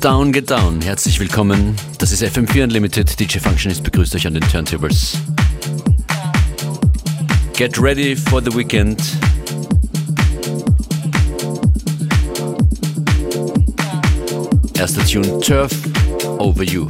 Get down, get down. Herzlich willkommen. Das ist FM4 Unlimited. DJ Functionist begrüßt euch an den Turntables. Get ready for the weekend. Erster Tune Turf Over You.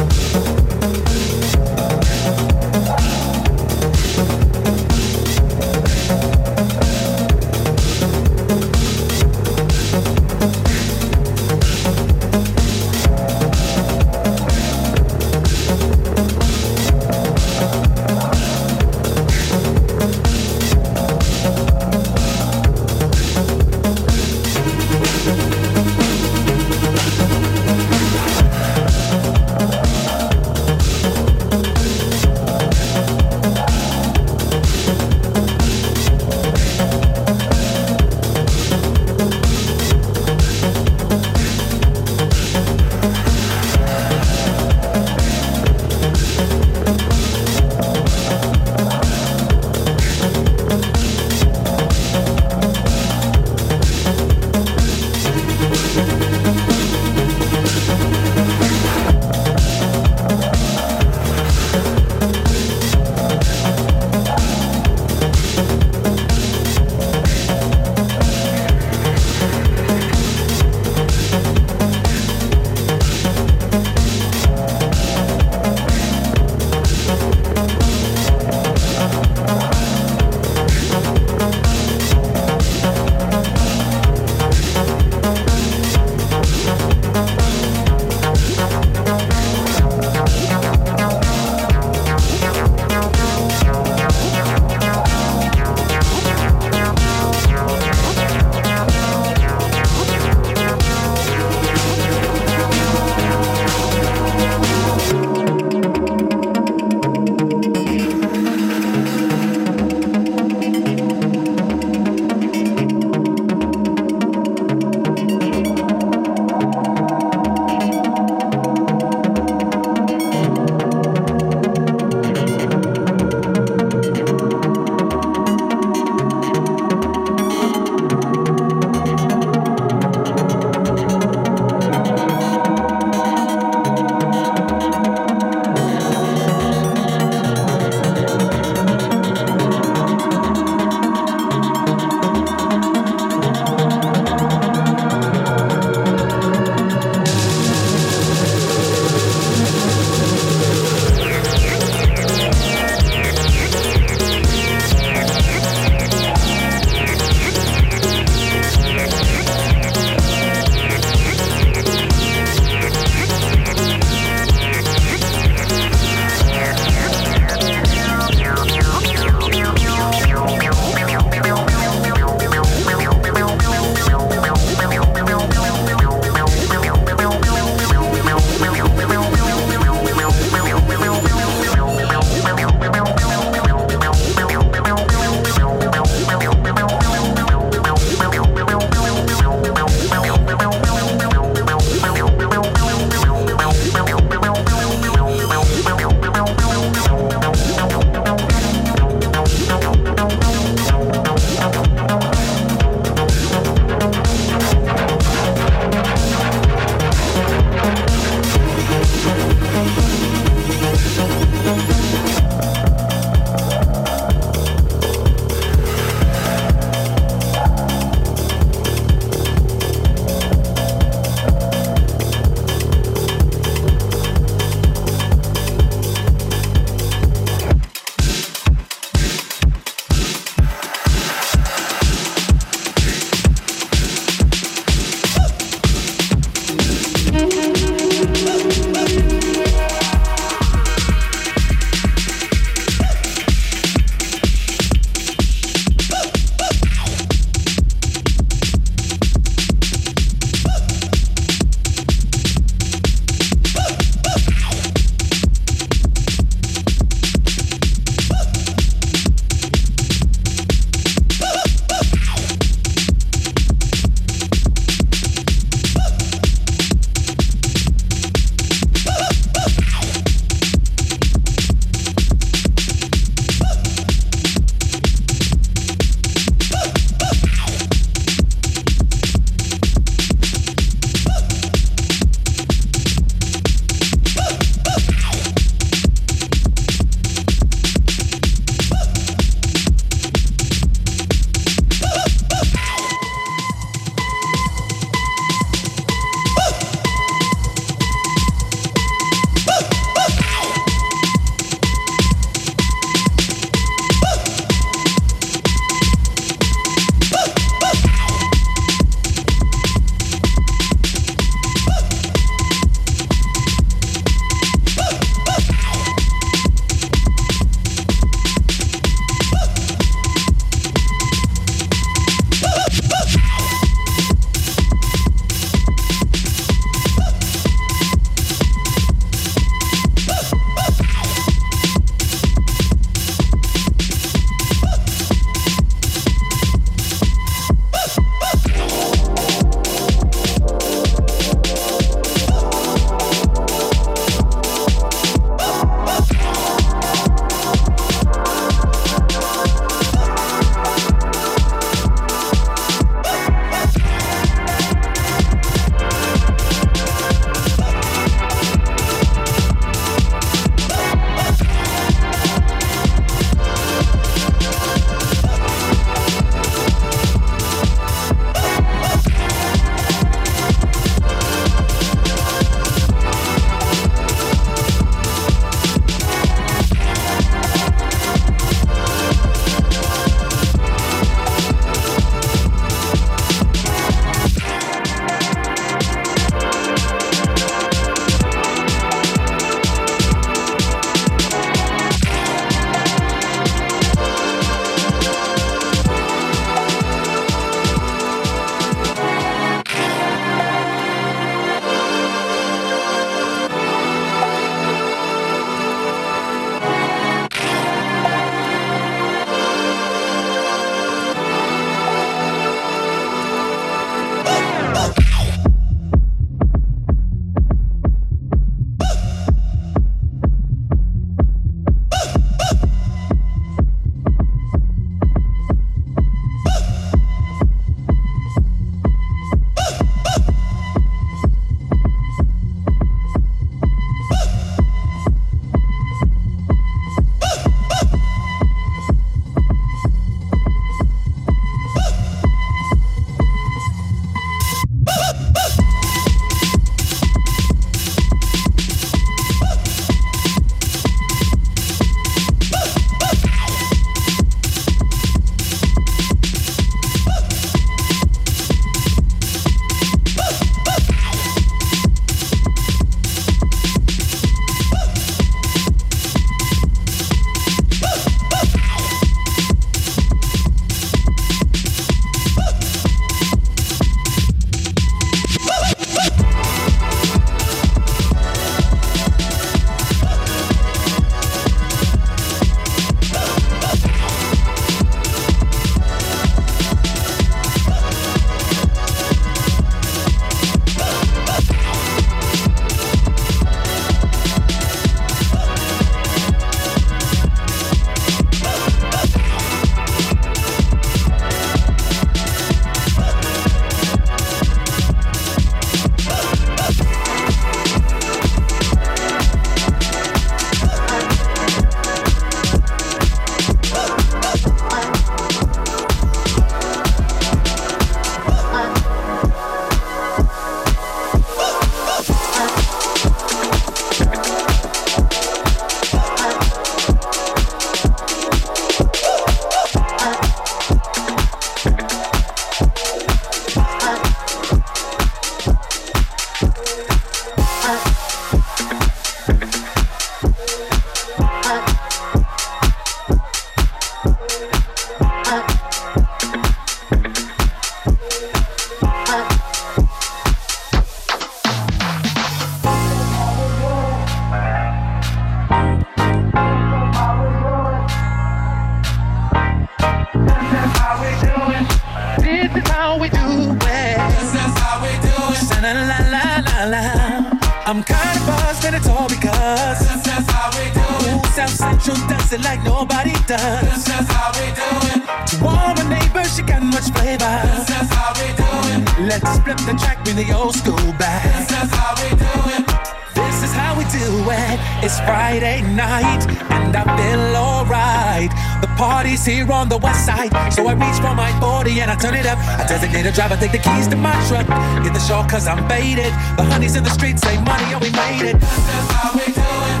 Friday night, and I feel alright. The party's here on the west side, so I reach for my 40 and I turn it up. I designate a driver, take the keys to my truck. Hit the shore cause I'm faded. The honeys in the streets say money, and we made it. This is how we do it.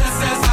This is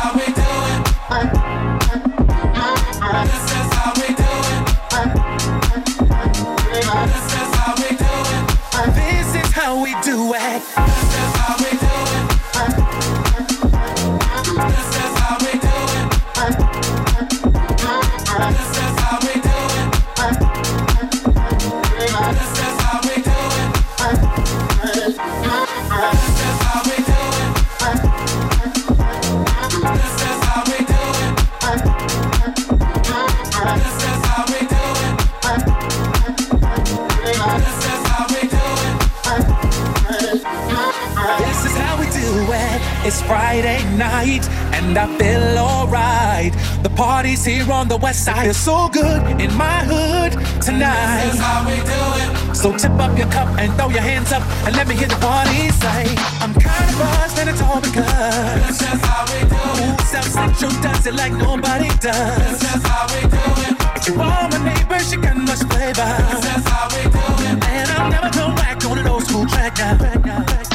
It's Friday night, and I feel alright. The party's here on the west side. It's so good in my hood This tonight. is how we do it. So tip up your cup and throw your hands up and let me hear the party say, I'm kind of buzzed and it's all because This is how we do it. Ooh, South Central does it like nobody does. This is how we do it. To all my neighbors, she got much flavor. This is how we do it. And I'll never come back on an old school track now. This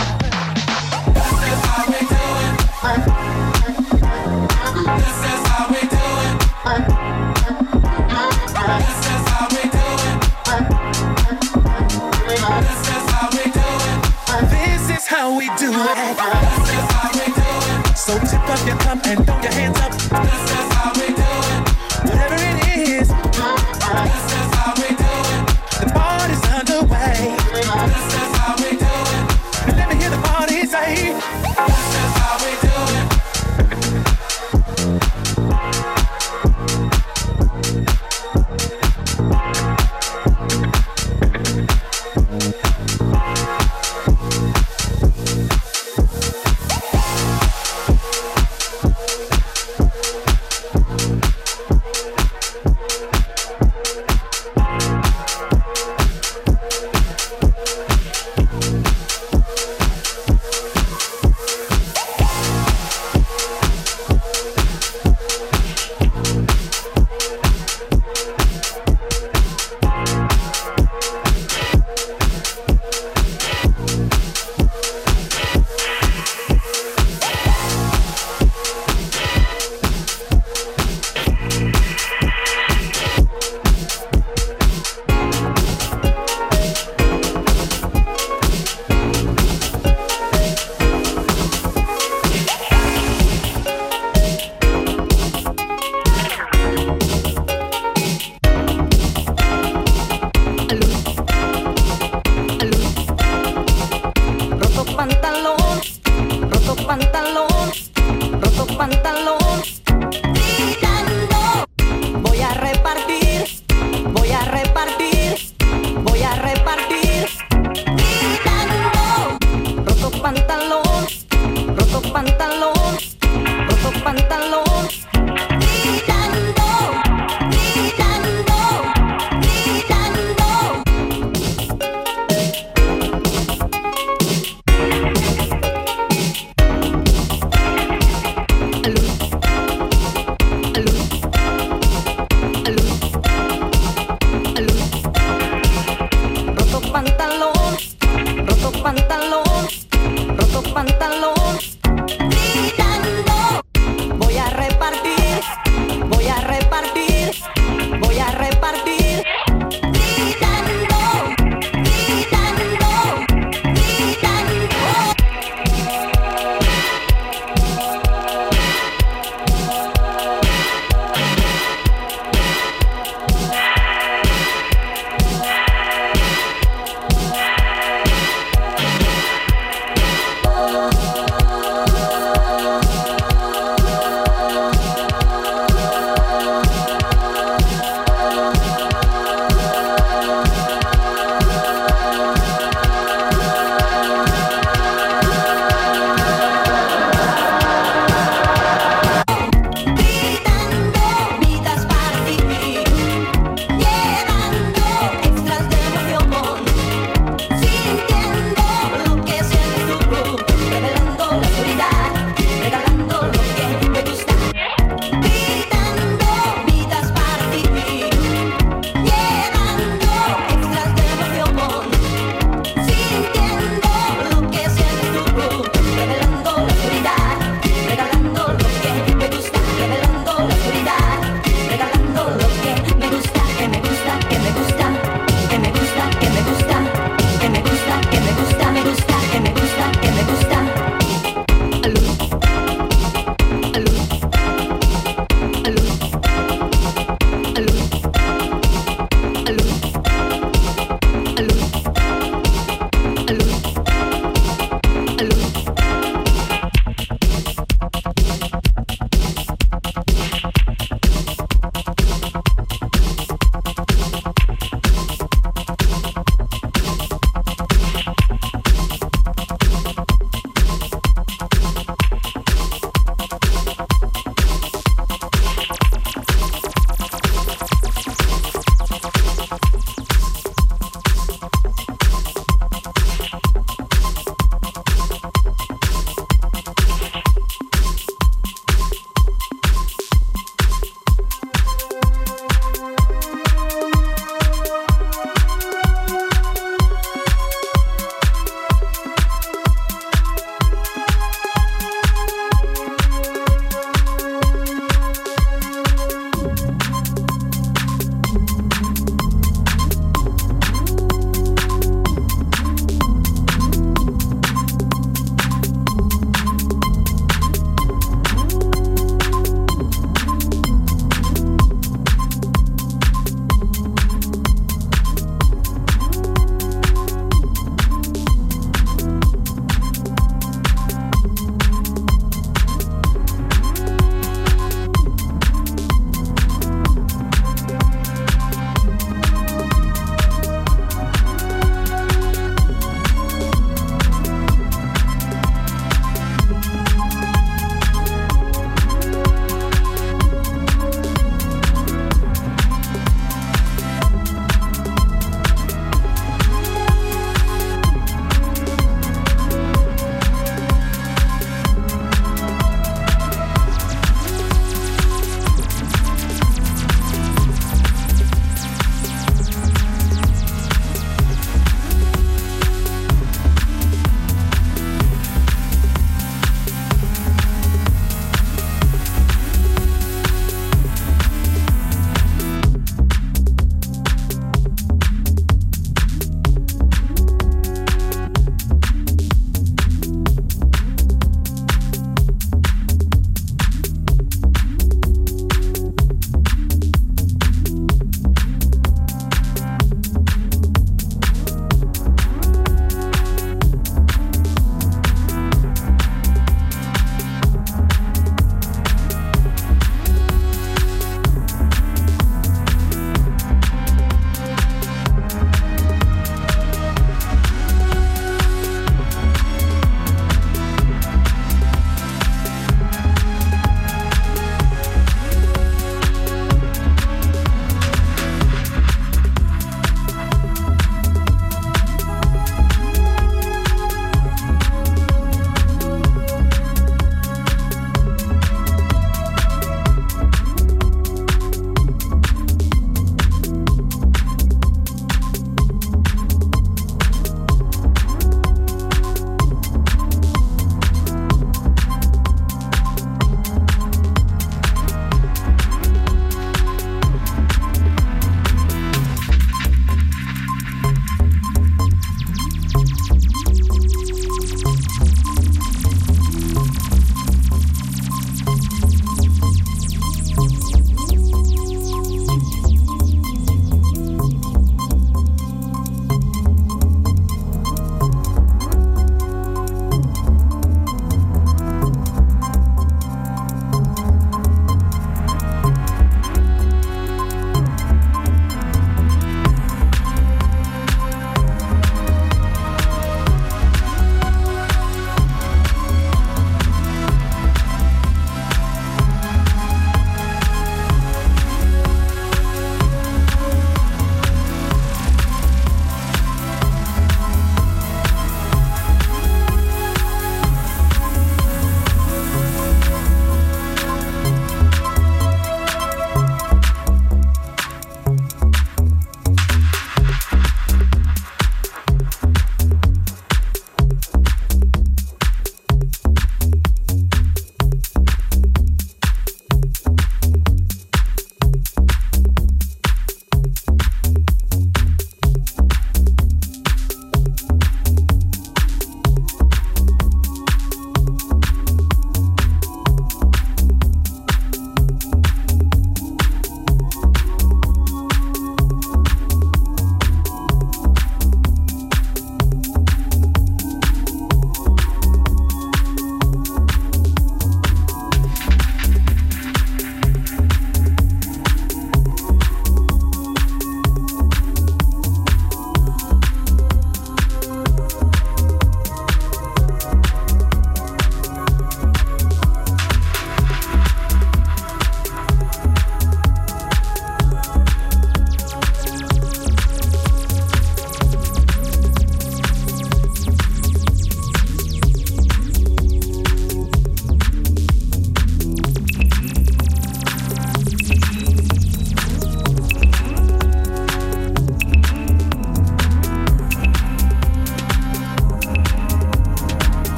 So tip up your cup and throw your hands up.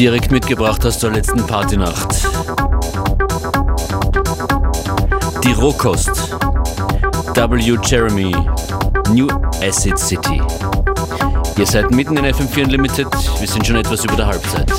Direkt mitgebracht aus der letzten Partynacht. Die Rohkost. W. Jeremy. New Acid City. Ihr seid mitten in FM4 Unlimited. Wir sind schon etwas über der Halbzeit.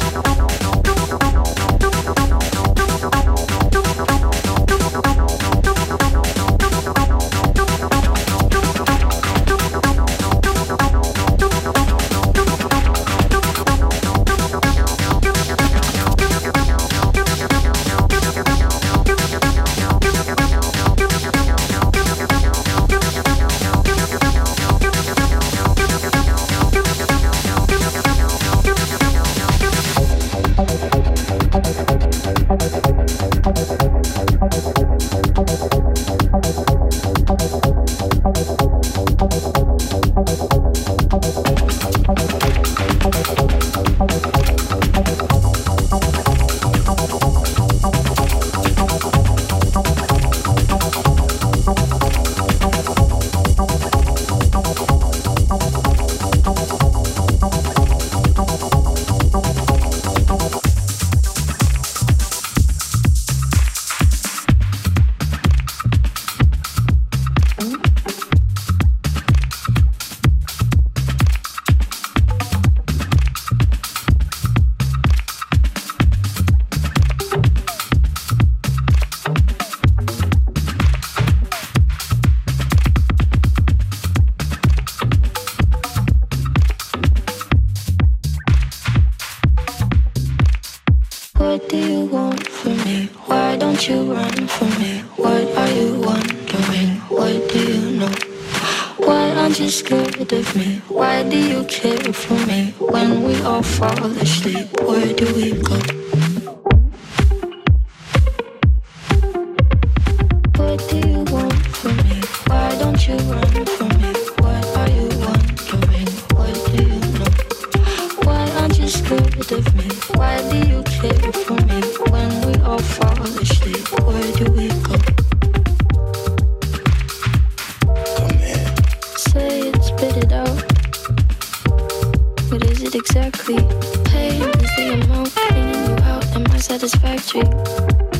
alone, cleaning you out. Am I satisfactory?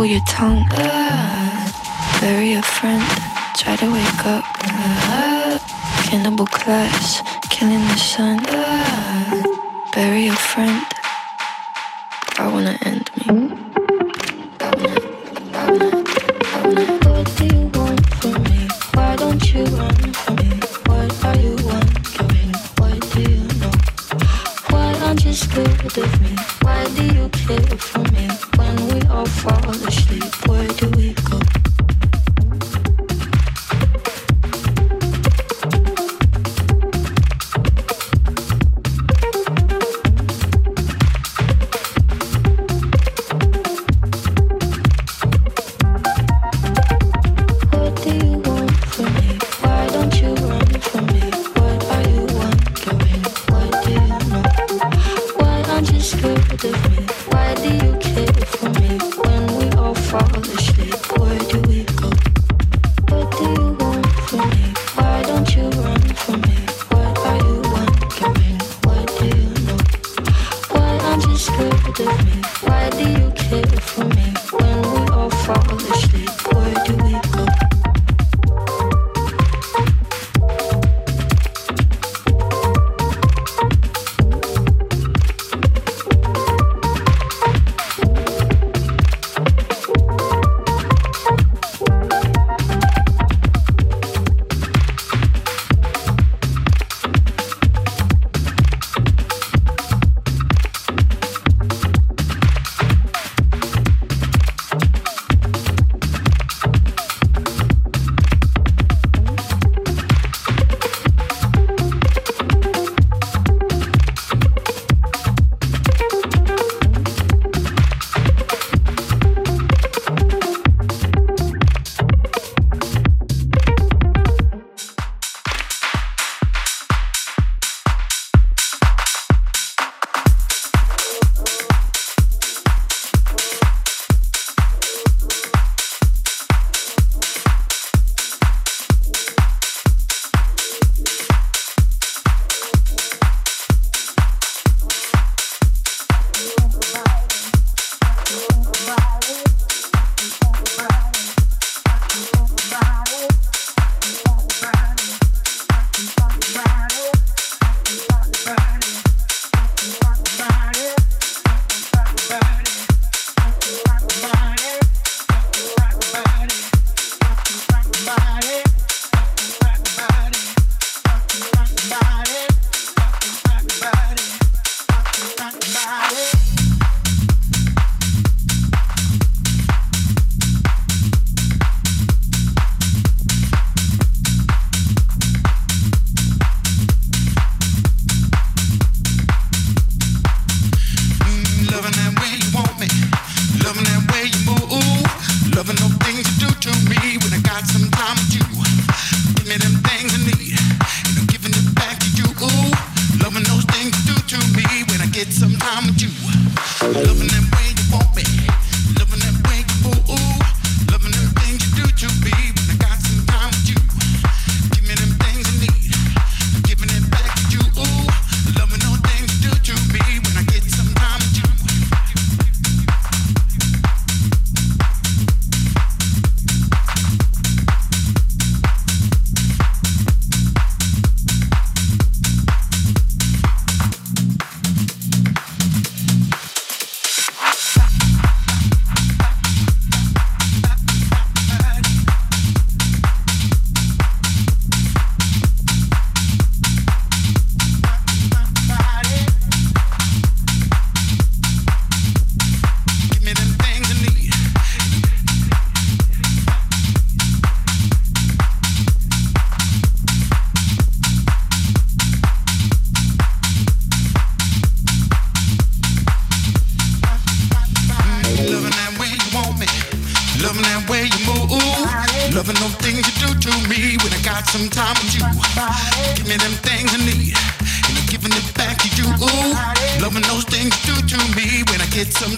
Staple your tongue. Uh, bury a friend, try to wake up. Uh, cannibal class, killing the son. Uh, bury a friend. do, do it.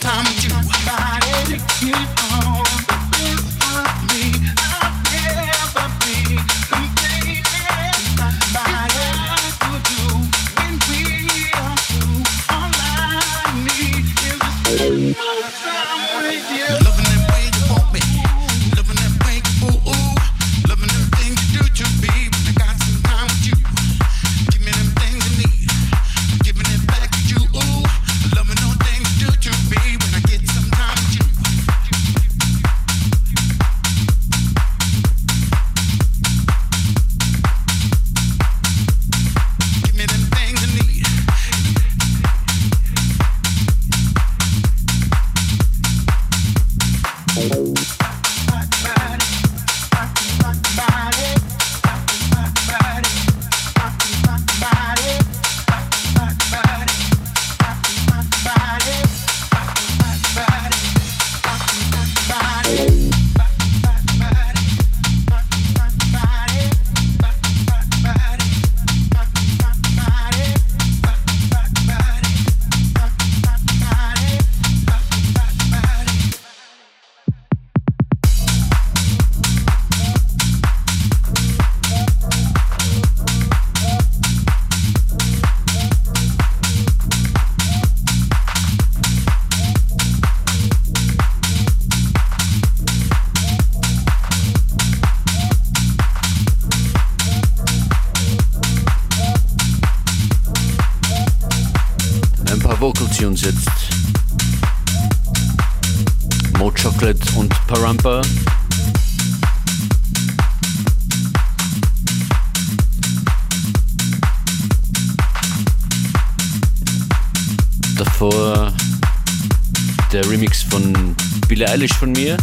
Uns stylisch von mir.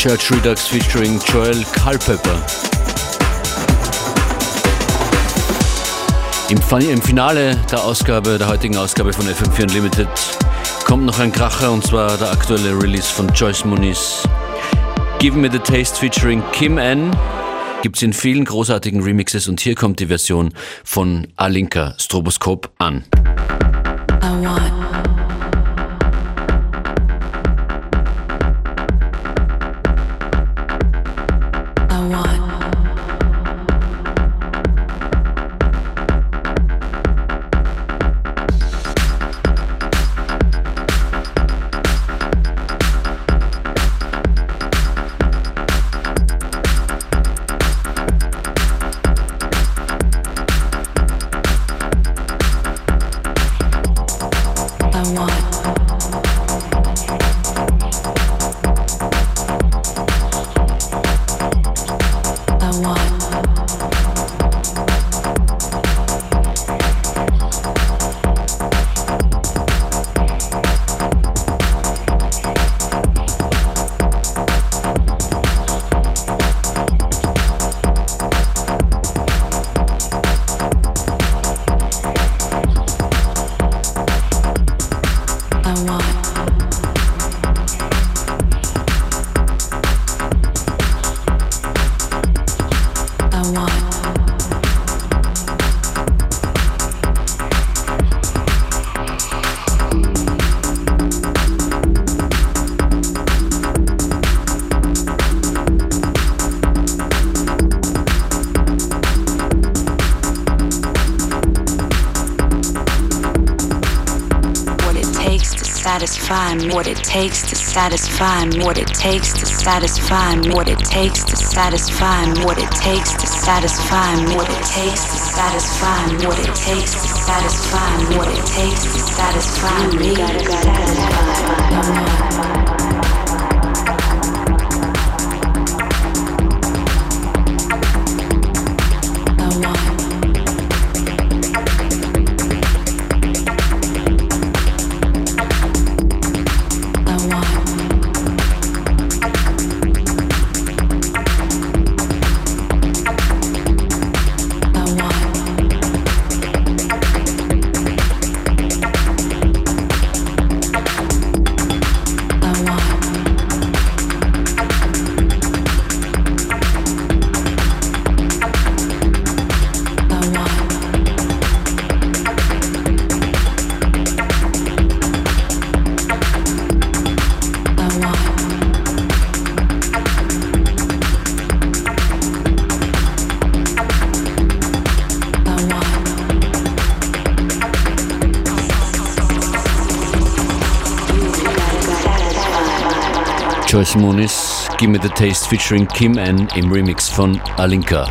Church Redux featuring Joel Culpepper. Im, Im, Finale der Ausgabe, der heutigen Ausgabe von FM4 Unlimited, kommt noch ein Kracher und zwar der aktuelle Release von Joyce Muniz. Give Me the Taste featuring Kim N. Gibt es in vielen großartigen Remixes und hier kommt die Version von Alinka Stroboskop an. Satisfy me, what it takes to satisfy me, what it takes to satisfy me, what it takes to satisfy me, what it takes to satisfy me, what it takes to satisfy me, what it takes to satisfy me, what it takes to satisfy me. Muniz, Give Me the Taste featuring Kim N im Remix von Alinka.